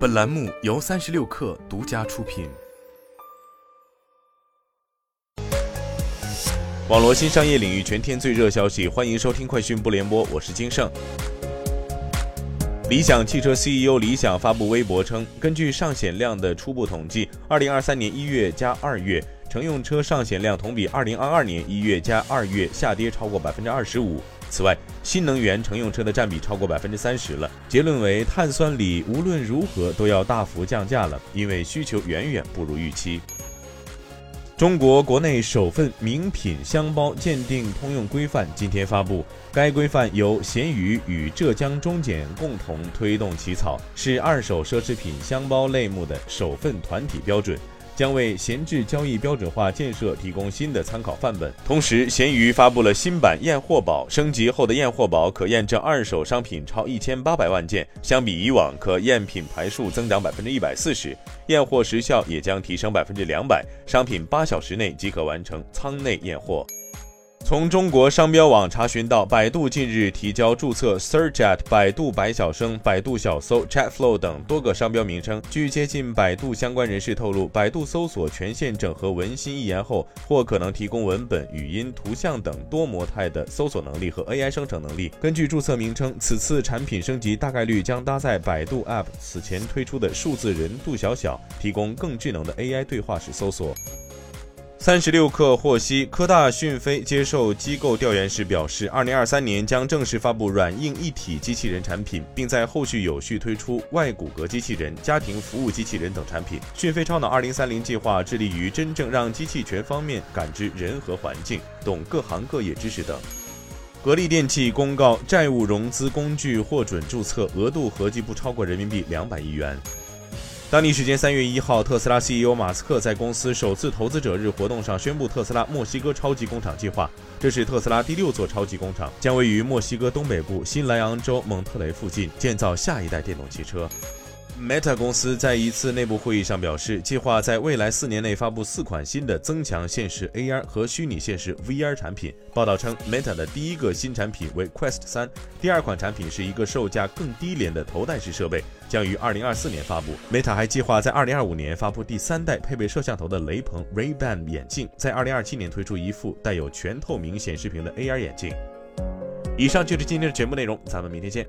本栏目由三十六氪独家出品。网络新商业领域全天最热消息，欢迎收听快讯不联播，我是金盛。理想汽车 CEO 李想发布微博称，根据上险量的初步统计，二零二三年一月加二月。乘用车上险量同比二零二二年一月加二月下跌超过百分之二十五。此外，新能源乘用车的占比超过百分之三十了。结论为，碳酸锂无论如何都要大幅降价了，因为需求远远不如预期。中国国内首份名品箱包鉴定通用规范今天发布，该规范由闲鱼与浙江中检共同推动起草，是二手奢侈品箱包类目的首份团体标准。将为闲置交易标准化建设提供新的参考范本。同时，闲鱼发布了新版验货宝，升级后的验货宝可验证二手商品超一千八百万件，相比以往可验品牌数增长百分之一百四十，验货时效也将提升百分之两百，商品八小时内即可完成仓内验货。从中国商标网查询到，百度近日提交注册 Search at 百度百晓生、百度小搜、Chatflow 等多个商标名称。据接近百度相关人士透露，百度搜索全线整合文心一言后，或可能提供文本、语音、图像等多模态的搜索能力和 AI 生成能力。根据注册名称，此次产品升级大概率将搭载百度 App 此前推出的数字人杜小小，提供更智能的 AI 对话式搜索。三十六氪获悉，科大讯飞接受机构调研时表示，二零二三年将正式发布软硬一体机器人产品，并在后续有序推出外骨骼机器人、家庭服务机器人等产品。讯飞超脑二零三零计划致力于真正让机器全方面感知人和环境，懂各行各业知识等。格力电器公告，债务融资工具获准注册，额度合计不超过人民币两百亿元。当地时间三月一号，特斯拉 CEO 马斯克在公司首次投资者日活动上宣布，特斯拉墨西哥超级工厂计划。这是特斯拉第六座超级工厂，将位于墨西哥东北部新莱昂州蒙特雷附近，建造下一代电动汽车。Meta 公司在一次内部会议上表示，计划在未来四年内发布四款新的增强现实 AR 和虚拟现实 VR 产品。报道称，Meta 的第一个新产品为 Quest 三，第二款产品是一个售价更低廉的头戴式设备，将于二零二四年发布。Meta 还计划在二零二五年发布第三代配备摄像头的雷朋 Ray-Ban 眼镜，在二零二七年推出一副带有全透明显示屏的 AR 眼镜。以上就是今天的全部内容，咱们明天见。